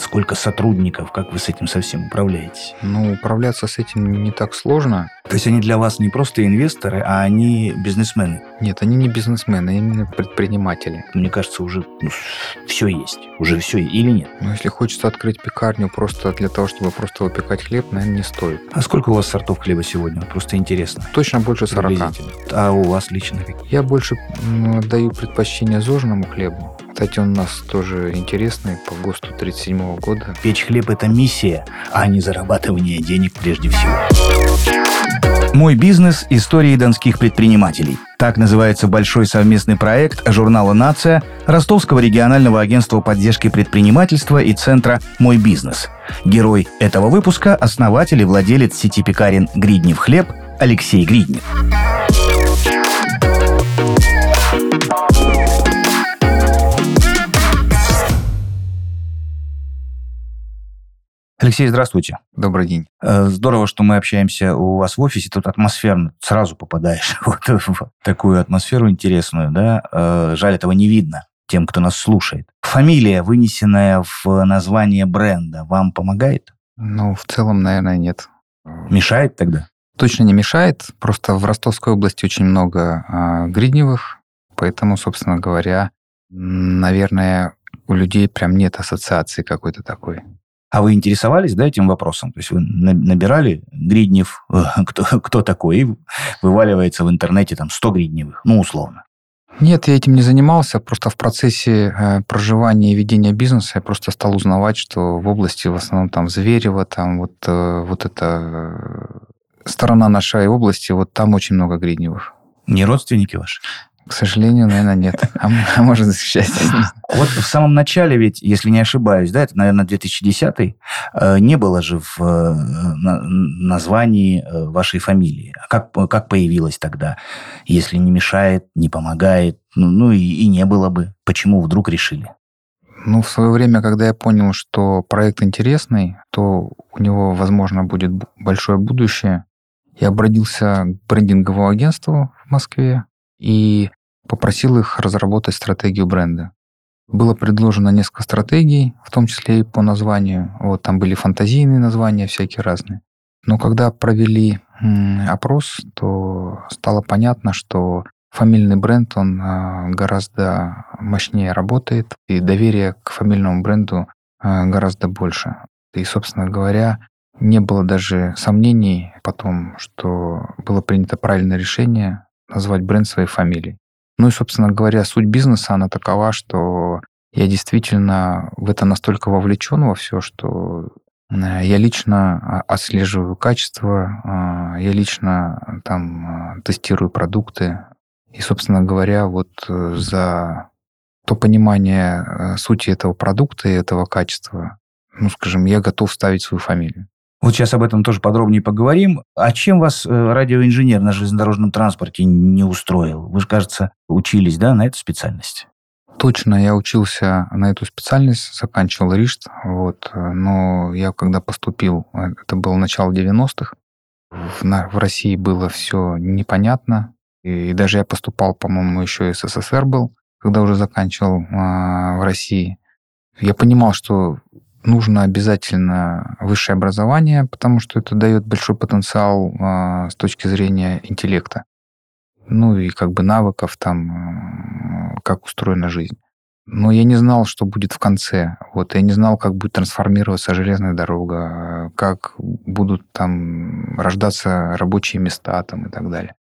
сколько сотрудников, как вы с этим совсем управляетесь? Ну, управляться с этим не так сложно. То есть они для вас не просто инвесторы, а они бизнесмены? Нет, они не бизнесмены, они именно предприниматели. Мне кажется, уже ну, все есть. Уже все или нет? Ну, если хочется открыть пекарню просто для того, чтобы просто выпекать хлеб, наверное, не стоит. А сколько у вас сортов хлеба сегодня? Просто интересно. Точно больше 40. А у вас лично? Я больше даю предпочтение зожному хлебу. Кстати, он у нас тоже интересный по ГОСТу 37 года. Печь хлеб – это миссия, а не зарабатывание денег прежде всего. Мой бизнес – истории донских предпринимателей. Так называется большой совместный проект журнала «Нация», Ростовского регионального агентства поддержки предпринимательства и центра «Мой бизнес». Герой этого выпуска – основатель и владелец сети пекарен «Гриднев хлеб» Алексей Гриднев. Алексей, здравствуйте. Добрый день. Э, здорово, что мы общаемся у вас в офисе. Тут атмосферно. Сразу попадаешь вот в такую атмосферу интересную. Да? Э, жаль, этого не видно тем, кто нас слушает. Фамилия, вынесенная в название бренда, вам помогает? Ну, в целом, наверное, нет. Мешает тогда? Точно не мешает. Просто в Ростовской области очень много э, гридневых, поэтому, собственно говоря, наверное, у людей прям нет ассоциации какой-то такой. А вы интересовались да, этим вопросом? То есть вы набирали Гриднев, кто, кто такой, и вываливается в интернете там 100 Гридневых, ну, условно. Нет, я этим не занимался. Просто в процессе э, проживания и ведения бизнеса я просто стал узнавать, что в области в основном там Зверево, там вот, э, вот эта э, сторона нашей области, вот там очень много гридневых. Не родственники ваши? К сожалению, наверное, нет. А, а может, к счастью. Вот в самом начале ведь, если не ошибаюсь, да, это, наверное, 2010 э, не было же в э, названии э, вашей фамилии. А как, как появилась тогда? Если не мешает, не помогает, ну, ну и, и не было бы. Почему вдруг решили? Ну, в свое время, когда я понял, что проект интересный, то у него, возможно, будет большое будущее, я обратился к брендинговому агентству в Москве, и попросил их разработать стратегию бренда. Было предложено несколько стратегий, в том числе и по названию. Вот там были фантазийные названия всякие разные. Но когда провели опрос, то стало понятно, что фамильный бренд, он а, гораздо мощнее работает, и доверие к фамильному бренду а, гораздо больше. И, собственно говоря, не было даже сомнений потом, что было принято правильное решение назвать бренд своей фамилией. Ну и, собственно говоря, суть бизнеса, она такова, что я действительно в это настолько вовлечен во все, что э, я лично а, отслеживаю качество, а, я лично там а, тестирую продукты. И, собственно говоря, вот э, за то понимание э, сути этого продукта и этого качества, ну, скажем, я готов ставить свою фамилию. Вот сейчас об этом тоже подробнее поговорим. А чем вас э, радиоинженер на железнодорожном транспорте не устроил? Вы же, кажется, учились, да, на эту специальность? Точно, я учился на эту специальность, заканчивал РИШТ, вот, но я когда поступил, э, это было начало 90-х, в, в России было все непонятно, и, и даже я поступал, по-моему, еще и СССР был, когда уже заканчивал э, в России. Я понимал, что нужно обязательно высшее образование, потому что это дает большой потенциал э, с точки зрения интеллекта. Ну и как бы навыков там, э, как устроена жизнь. Но я не знал, что будет в конце. Вот я не знал, как будет трансформироваться железная дорога, как будут там рождаться рабочие места там и так далее.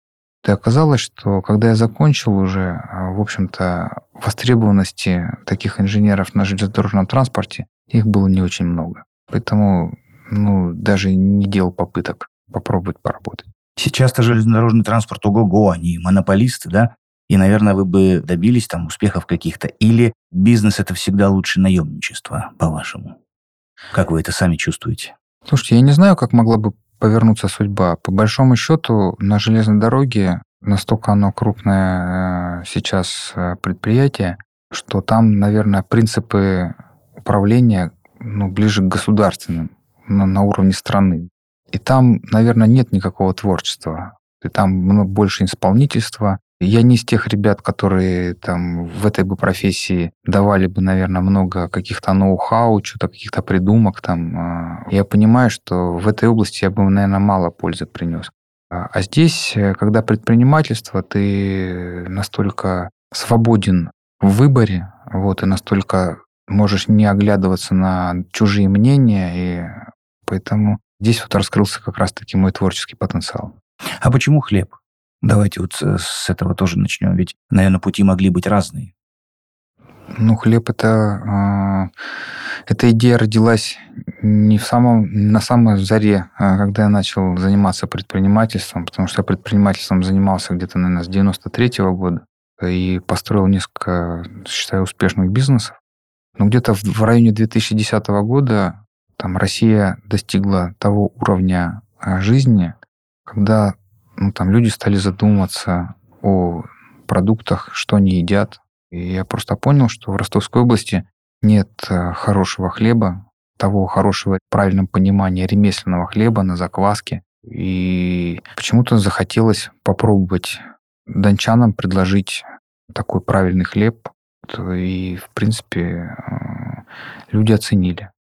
И оказалось, что когда я закончил уже, в общем-то, востребованности таких инженеров на железнодорожном транспорте их было не очень много. Поэтому ну, даже не делал попыток попробовать поработать. Сейчас-то железнодорожный транспорт ого-го, они монополисты, да? И, наверное, вы бы добились там успехов каких-то. Или бизнес это всегда лучше наемничество, по-вашему? Как вы это сами чувствуете? Слушайте, я не знаю, как могла бы повернуться судьба. По большому счету, на железной дороге настолько оно крупное э, сейчас э, предприятие, что там, наверное, принципы управления ну, ближе к государственным, на, на уровне страны. И там, наверное, нет никакого творчества. И там больше исполнительства, Я не из тех ребят, которые там в этой бы профессии давали бы, наверное, много каких-то ноу-хау, что-то каких-то придумок там. А, я понимаю, что в этой области я бы, наверное, мало пользы принес. А, а здесь, э, когда предпринимательство, ты настолько свободен в выборе, вот, и настолько можешь не оглядываться на чужие мнения, и поэтому здесь вот раскрылся как раз-таки мой творческий потенциал. А почему хлеб? Давайте вот с этого тоже начнем. Ведь, наверное, пути могли быть разные. Ну, хлеб это... Э, эта идея родилась не в самом, на самой заре, а когда я начал заниматься предпринимательством, потому что я предпринимательством занимался где-то, наверное, с 93 -го года и построил несколько, считаю, успешных бизнесов. Но где-то в районе 2010 года там Россия достигла того уровня а, жизни, когда ну, там люди стали задумываться о продуктах, что они едят. И я просто понял, что в Ростовской области нет э, хорошего хлеба, того хорошего в правильном понимании ремесленного хлеба на закваске. И почему-то захотелось попробовать дончанам предложить такой правильный хлеб. И, в принципе, э, люди оценили.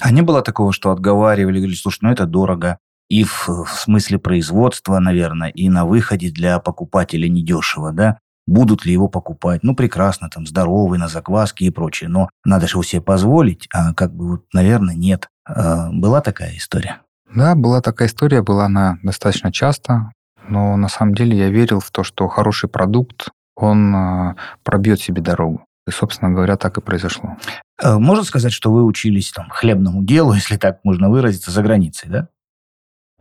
А не было такого, что отговаривали, говорили, слушай, ну это дорого, и в, в смысле производства, наверное, и на выходе для покупателя недешево, да? Будут ли его покупать? Ну, прекрасно, там, здоровый, на закваске и прочее. Но надо же его себе позволить, а как бы вот, наверное, нет. А, была такая история? Да, была такая история, была она достаточно часто, но на самом деле я верил в то, что хороший продукт, он а, пробьет себе дорогу. И, собственно говоря, так и произошло. А, можно сказать, что вы учились там хлебному делу, если так можно выразиться, за границей, да?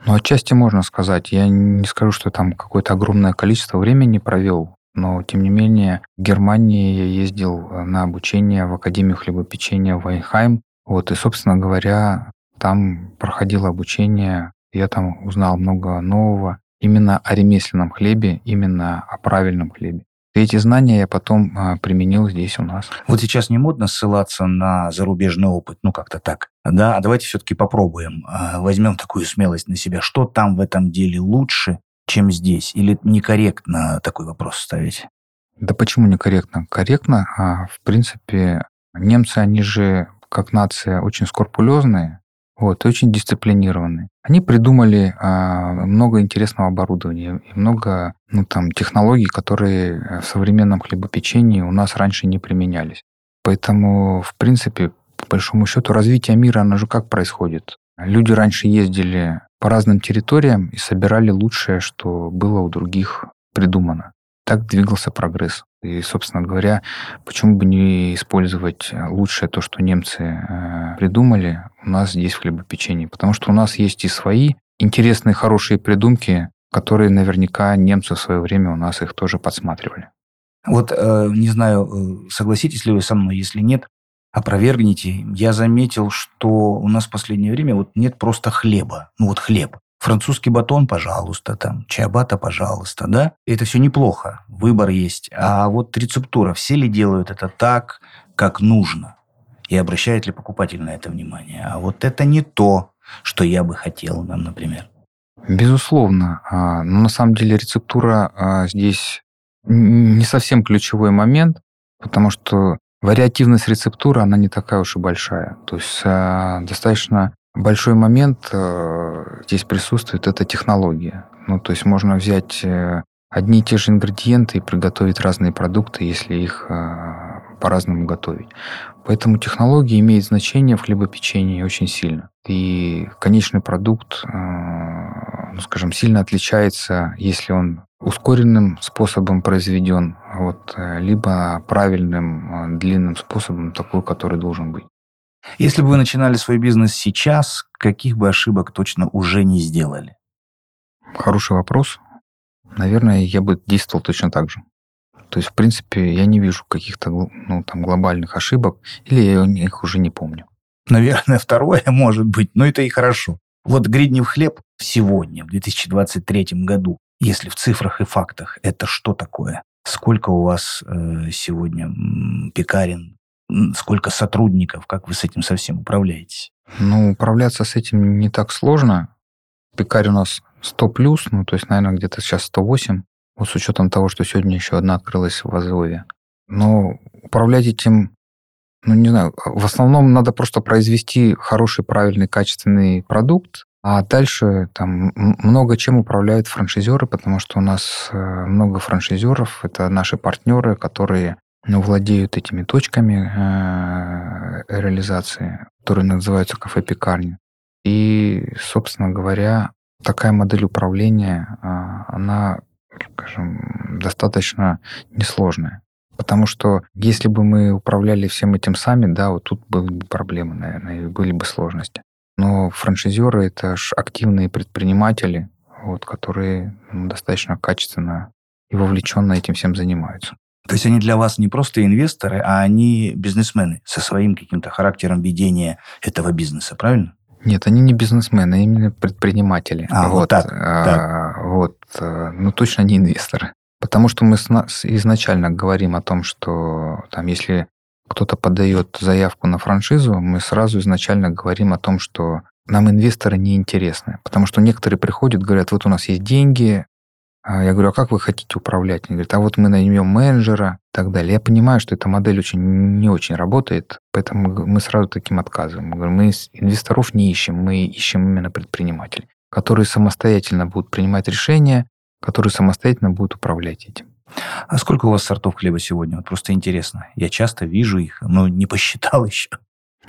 Ну, отчасти можно сказать. Я не скажу, что там какое-то огромное количество времени провел, но, тем не менее, в Германии я ездил э, на обучение в Академию хлебопечения Вайнхайм. Вот, и, собственно говоря, там проходило обучение, я там узнал много нового именно о ремесленном хлебе, именно о правильном хлебе. И эти знания я потом а, применил здесь у нас. Вот сейчас не модно ссылаться на зарубежный опыт, ну как-то так. Да, а давайте все-таки попробуем, а, возьмем такую смелость на себя. Что там в этом деле лучше, чем здесь? Или некорректно такой вопрос ставить? Да почему некорректно? Корректно. А, в принципе, немцы, они же как нация очень скрупулезные, вот, очень дисциплинированные. Они придумали а, много интересного оборудования и много ну, там, технологий, которые э, в современном хлебопечении у нас раньше не применялись. Поэтому, в принципе, по большому счету, развитие мира, оно же как происходит? Люди раньше ездили по разным территориям и собирали лучшее, что было у других придумано. Так двигался прогресс. И, собственно говоря, почему бы не использовать лучшее то, что немцы э, придумали у нас здесь в хлебопечении? Потому что у нас есть и свои интересные, хорошие придумки, которые наверняка немцы в свое время у нас их тоже подсматривали. Вот э, не знаю, э, согласитесь ли вы со мной, если нет, опровергните. Я заметил, что у нас в последнее время вот нет просто хлеба. Ну вот хлеб. Французский батон, пожалуйста, там, чиабата, пожалуйста, да? Это все неплохо, выбор есть. А вот рецептура, все ли делают это так, как нужно? И обращает ли покупатель на это внимание? А вот это не то, что я бы хотел нам, например. Безусловно. А, но на самом деле рецептура а, здесь не совсем ключевой момент, потому что вариативность рецептуры, она не такая уж и большая. То есть а, достаточно Большой момент э, здесь присутствует это технология. Ну, то есть можно взять э, одни и те же ингредиенты и приготовить разные продукты, если их э, по-разному готовить. Поэтому технология имеет значение в хлебопечении очень сильно. И конечный продукт, ну, скажем, сильно отличается, если он ускоренным способом произведен, вот, либо правильным длинным способом, такой, который должен быть. Если бы вы начинали свой бизнес сейчас, каких бы ошибок точно уже не сделали? Хороший вопрос. Наверное, я бы действовал точно так же. То есть, в принципе, я не вижу каких-то ну, там, глобальных ошибок, или я их уже не помню. Наверное, второе может быть, но это и хорошо. Вот гриднев хлеб сегодня, в 2023 году, если в цифрах и фактах, это что такое? Сколько у вас э, сегодня пекарен, сколько сотрудников, как вы с этим совсем управляетесь? Ну, управляться с этим не так сложно. Пекарь у нас 100 плюс, ну, то есть, наверное, где-то сейчас 108. Вот с учетом того, что сегодня еще одна открылась в Азове. Но управлять этим, ну, не знаю, в основном надо просто произвести хороший, правильный, качественный продукт, а дальше там много чем управляют франшизеры, потому что у нас э, много франшизеров, это наши партнеры, которые ну, владеют этими точками э, реализации, которые называются кафе-пекарни. И, собственно говоря, такая модель управления, а, она, скажем, достаточно несложная. Потому что если бы мы управляли всем этим сами, да, вот тут были бы проблемы, наверное, и были бы сложности. Но франшизеры — это ж активные предприниматели, вот, которые ну, достаточно качественно и вовлеченно этим всем занимаются. То есть они для вас не просто инвесторы, а они бизнесмены со своим каким-то характером ведения этого бизнеса, правильно? Нет, они не бизнесмены, а именно предприниматели. А, вот, вот так. А, так. Вот, э, ну точно не инвесторы. Потому что мы изначально говорим о том, что там, если кто-то подает заявку на франшизу, мы сразу изначально говорим о том, что нам инвесторы не интересны. Потому что некоторые приходят, говорят, вот у нас есть деньги. А я говорю, а как вы хотите управлять? Они говорят, а вот мы наймем менеджера и так далее. Я понимаю, что эта модель очень, не очень работает, поэтому мы сразу таким отказываем. Мы, говорим, мы инвесторов не ищем, мы ищем именно предпринимателей, которые самостоятельно будут принимать решения, которые самостоятельно будут управлять этим. А сколько у вас сортов хлеба сегодня? Вот просто интересно. Я часто вижу их, но не посчитал еще.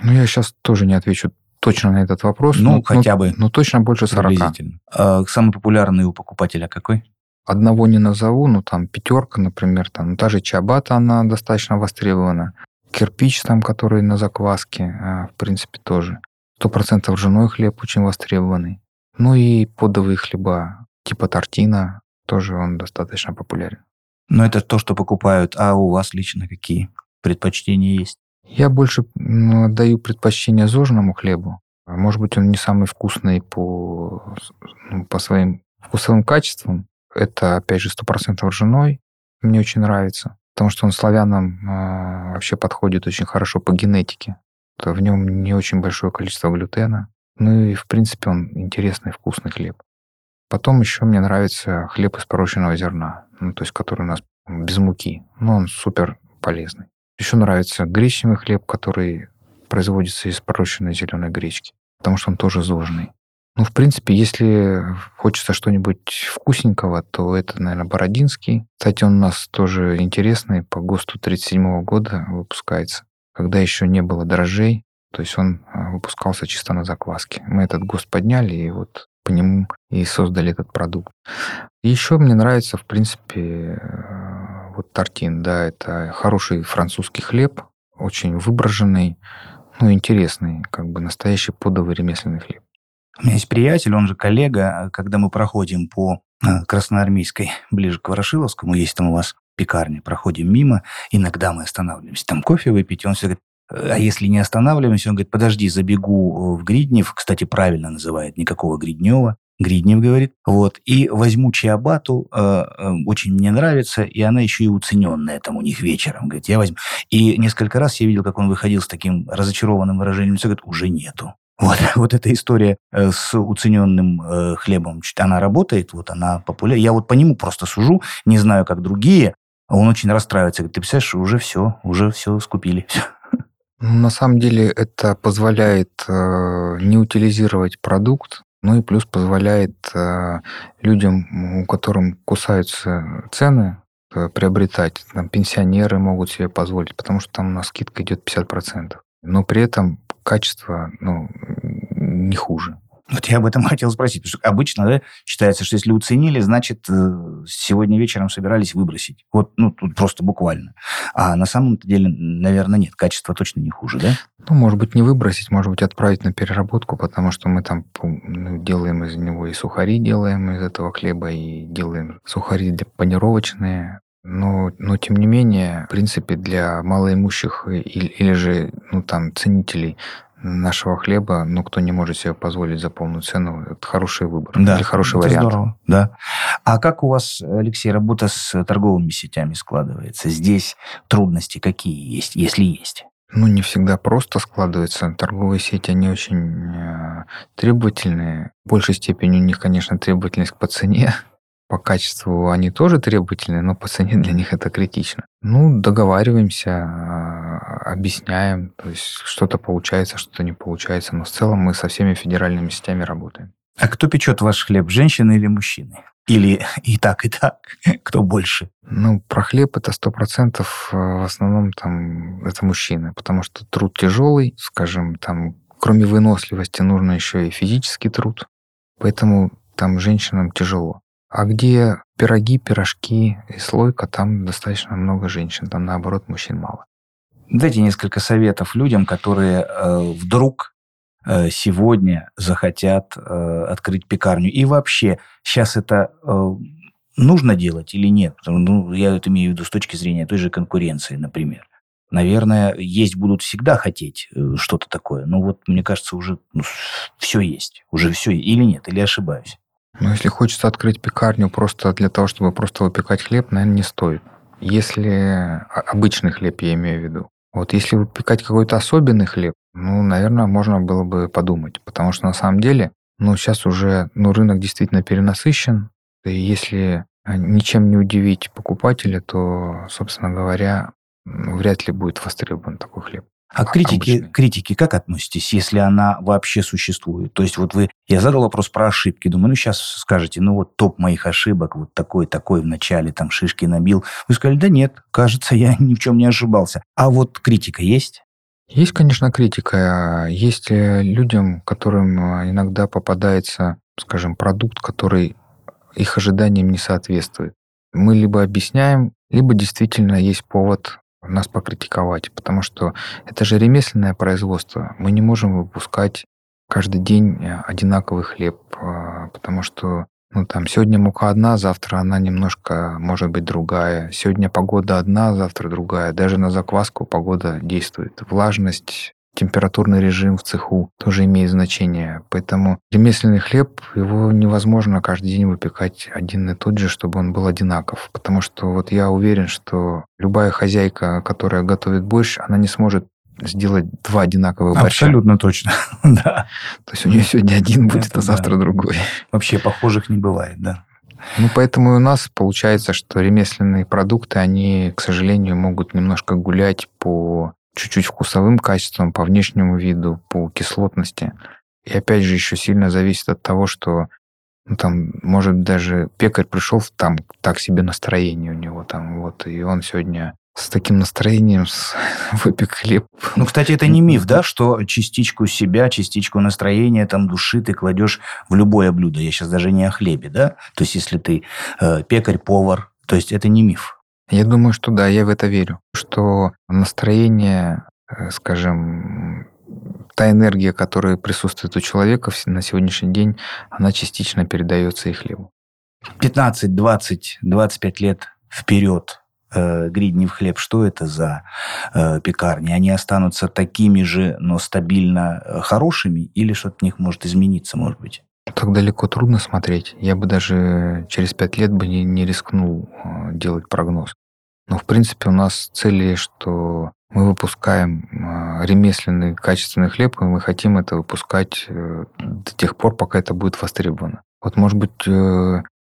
Ну, я сейчас тоже не отвечу точно на этот вопрос. Ну, но, хотя бы. Ну, точно больше 40. А самый популярный у покупателя какой? Одного не назову, но там пятерка, например, там та же чабата, она достаточно востребована. Кирпич там, который на закваске, а, в принципе, тоже. Сто процентов ржаной хлеб очень востребованный. Ну и подовые хлеба, типа тортина, тоже он достаточно популярен. Но это то, что покупают. А у вас лично какие предпочтения есть? Я больше ну, даю предпочтение зожному хлебу. Может быть, он не самый вкусный по, ну, по своим вкусовым качествам. Это, опять же, 100% ржаной. Мне очень нравится. Потому что он славянам э, вообще подходит очень хорошо по генетике. В нем не очень большое количество глютена. Ну и, в принципе, он интересный, вкусный хлеб. Потом еще мне нравится хлеб из порощенного зерна, ну, то есть который у нас без муки. Но он супер полезный. Еще нравится гречневый хлеб, который производится из порощенной зеленой гречки, потому что он тоже зожный. Ну, в принципе, если хочется что-нибудь вкусненького, то это, наверное, Бородинский. Кстати, он у нас тоже интересный, по ГОСТу 37 года выпускается, когда еще не было дрожжей, то есть он а, выпускался чисто на закваске. Мы этот ГОСТ подняли, и вот по нему и создали этот продукт. еще мне нравится, в принципе, э, вот тортин, да, это хороший французский хлеб, очень выброженный, ну, интересный, как бы настоящий подовый ремесленный хлеб. У меня есть приятель, он же коллега, когда мы проходим по э, Красноармейской, ближе к Ворошиловскому, есть там у вас пекарня, проходим мимо, иногда мы останавливаемся, там кофе выпить, он все говорит, а если не останавливаемся, он говорит, подожди, забегу в Гриднев, кстати, правильно называет, никакого Гриднева, Гриднев говорит, вот, и возьму чиабату, э, э, очень мне нравится, и она еще и уцененная там у них вечером, говорит, я возьму. И несколько раз я видел, как он выходил с таким разочарованным выражением лица, говорит, уже нету. Вот, вот эта история э, с уцененным э, хлебом, она работает, вот она популярна. Я вот по нему просто сужу, не знаю, как другие, он очень расстраивается, говорит, ты представляешь, уже все, уже все скупили, все. На самом деле это позволяет э, не утилизировать продукт, ну и плюс позволяет э, людям, у которым кусаются цены, э, приобретать. Там, пенсионеры могут себе позволить, потому что там у нас скидка идет 50%. Но при этом качество ну, не хуже. Вот я об этом хотел спросить, потому что обычно да, считается, что если уценили, значит, э, сегодня вечером собирались выбросить. Вот, ну, тут просто буквально. А на самом деле, наверное, нет, качество точно не хуже, да? Ну, может быть, не выбросить, может быть, отправить на переработку, потому что мы там ну, делаем из него и сухари делаем из этого хлеба, и делаем сухари для панировочные. Но, но тем не менее, в принципе, для малоимущих или, или же ну, там, ценителей нашего хлеба, ну, кто не может себе позволить за полную цену, это хороший выбор. Да, или хороший это вариант. Здорово, да. А как у вас, Алексей, работа с торговыми сетями складывается? Здесь трудности какие есть, если есть? Ну, не всегда просто складывается. Торговые сети, они очень э, требовательные. В большей степени у них, конечно, требовательность по цене. по качеству они тоже требовательны, но по цене для них это критично. Ну, договариваемся, а, объясняем, то есть что-то получается, что-то не получается, но в целом мы со всеми федеральными сетями работаем. А кто печет ваш хлеб, женщины или мужчины? Или и так, и так? Кто больше? Ну, про хлеб это сто процентов э, в основном там это мужчины, потому что труд тяжелый, скажем, там кроме выносливости нужно еще и физический труд, поэтому там женщинам тяжело. А где пироги, пирожки и слойка, там достаточно много женщин, там наоборот мужчин мало. Дайте несколько советов людям, которые э, вдруг Э, сегодня захотят э, открыть пекарню. И вообще, сейчас это э, нужно делать или нет? Ну, я это имею в виду с точки зрения той же конкуренции, например. Наверное, есть будут всегда хотеть что-то такое. Но вот, мне кажется, уже ну, все есть. Уже все. Или нет? Или ошибаюсь? Ну, если хочется открыть пекарню просто для того, чтобы просто выпекать хлеб, наверное, не стоит. Если обычный хлеб, я имею в виду. Вот если выпекать какой-то особенный хлеб, ну, наверное, можно было бы подумать, потому что на самом деле, ну, сейчас уже, ну, рынок действительно перенасыщен, и если а, ничем не удивить покупателя, то, собственно говоря, ну, вряд ли будет востребован такой хлеб. А к критике, критике как относитесь, если она вообще существует? То есть вот вы, я задал вопрос про ошибки, думаю, ну сейчас скажете, ну вот топ моих ошибок, вот такой, такой в начале, там шишки набил. Вы сказали, да нет, кажется, я ни в чем не ошибался. А вот критика есть? Есть, конечно, критика. Есть людям, которым э, иногда попадается, скажем, продукт, который их ожиданиям не соответствует. Мы либо объясняем, либо действительно есть повод нас покритиковать, потому что это же ремесленное производство. Мы не можем выпускать каждый день э, одинаковый хлеб, э, потому что ну, там, сегодня мука одна, завтра она немножко может быть другая. Сегодня погода одна, завтра другая. Даже на закваску погода действует. Влажность, температурный режим в цеху тоже имеет значение. Поэтому ремесленный хлеб, его невозможно каждый день выпекать один и тот же, чтобы он был одинаков. Потому что вот я уверен, что любая хозяйка, которая готовит борщ, она не сможет сделать два одинаковых борща. Абсолютно точно, да. То есть у нее сегодня один будет, а завтра другой. Вообще похожих не бывает, да. Ну, поэтому у нас получается, что ремесленные продукты, они, к сожалению, могут немножко гулять по чуть-чуть вкусовым качествам, по внешнему виду, по кислотности. И опять же, еще сильно зависит от того, что ну, там, может, даже пекарь пришел, там так себе настроение у него там, вот, и он сегодня с таким настроением выпек хлеб. Ну, кстати, это не миф, да, что частичку себя, частичку настроения, там, души ты кладешь в любое блюдо. Я сейчас даже не о хлебе, да? То есть, если ты э, пекарь, повар, то есть, это не миф. Я думаю, что да, я в это верю. Что настроение, э, скажем, та энергия, которая присутствует у человека на сегодняшний день, она частично передается и хлебу. 15, 20, 25 лет вперед э, Гриднев хлеб, что это за э, пекарни? Они останутся такими же, но стабильно э, хорошими, или что-то в них может измениться, может быть? Так далеко трудно смотреть. Я бы даже через пять лет бы не, не рискнул э, делать прогноз. Но, в принципе, у нас цель, что мы выпускаем э, ремесленный качественный хлеб, и мы хотим это выпускать э, до тех пор, пока это будет востребовано. Вот, может быть,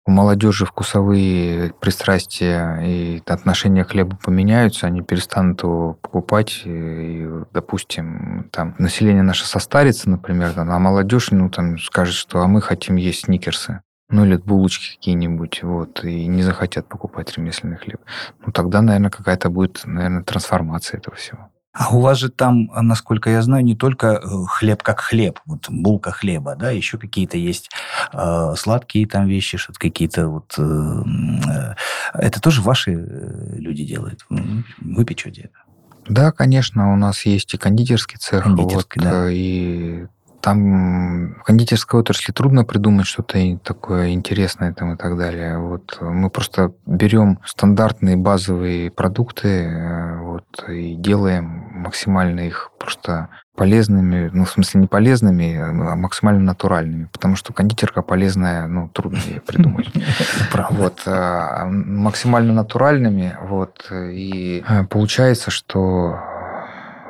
у молодежи вкусовые пристрастия и отношения к хлебу поменяются, они перестанут его покупать, и, допустим, там население наше состарится, например, там, а молодежь, ну, там, скажет, что а мы хотим есть сникерсы, ну, или булочки какие-нибудь, вот, и не захотят покупать ремесленный хлеб. Ну, тогда, наверное, какая-то будет, наверное, трансформация этого всего. А у вас же там, насколько я знаю, не только э, хлеб как хлеб, вот булка хлеба, да, еще какие-то есть э, сладкие там вещи, что-то какие-то вот... Э, э, это тоже ваши э, люди делают? Вы печете это? Да, конечно, у нас есть и кондитерский цех, кондитерский, вот, да. и там в кондитерской отрасли трудно придумать что-то такое интересное там и так далее. Вот мы просто берем стандартные базовые продукты э, вот, и делаем максимально их просто полезными, ну, в смысле, не полезными, а максимально натуральными, потому что кондитерка полезная, ну, трудно ее придумать. Вот, максимально натуральными, вот, и э, получается, что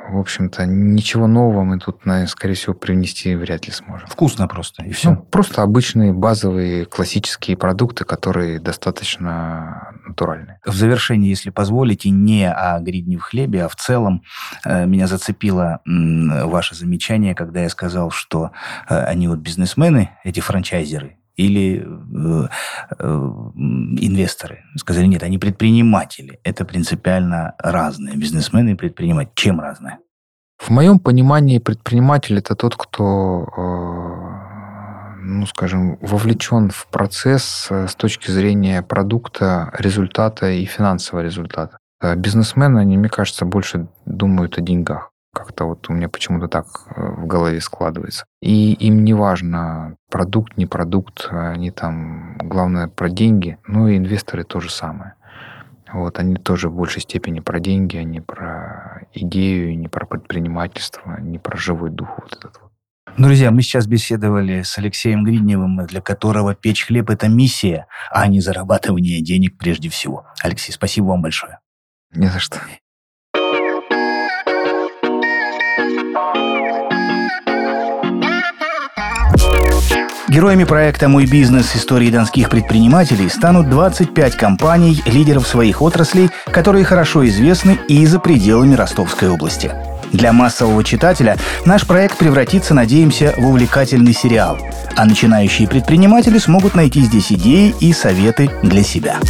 в общем-то, ничего нового мы тут, скорее всего, привнести вряд ли сможем. Вкусно просто, и все. Ну, просто обычные базовые классические продукты, которые достаточно натуральные. В завершении, если позволите, не о гридне в хлебе, а в целом э, меня зацепило ваше замечание, когда я сказал, что э, они вот бизнесмены, эти франчайзеры, или э, э, инвесторы. Сказали, нет, они предприниматели. Это принципиально разные. Бизнесмены и предприниматели. Чем разные? В моем понимании предприниматель это тот, кто, э, ну, скажем, вовлечен в процесс с точки зрения продукта, результата и финансового результата. Бизнесмены, они, мне кажется, больше думают о деньгах. Как-то вот у меня почему-то так э, в голове складывается. И им не важно, продукт, не продукт, они там, главное, про деньги. Ну и инвесторы то же самое. Вот, они тоже в большей степени про деньги, а не про идею, не про предпринимательство, не про живой дух вот этот вот. Друзья, мы сейчас беседовали с Алексеем Гридневым, для которого печь хлеб – это миссия, а не зарабатывание денег прежде всего. Алексей, спасибо вам большое. Не за что. Героями проекта «Мой бизнес. Истории донских предпринимателей» станут 25 компаний, лидеров своих отраслей, которые хорошо известны и за пределами Ростовской области. Для массового читателя наш проект превратится, надеемся, в увлекательный сериал, а начинающие предприниматели смогут найти здесь идеи и советы для себя.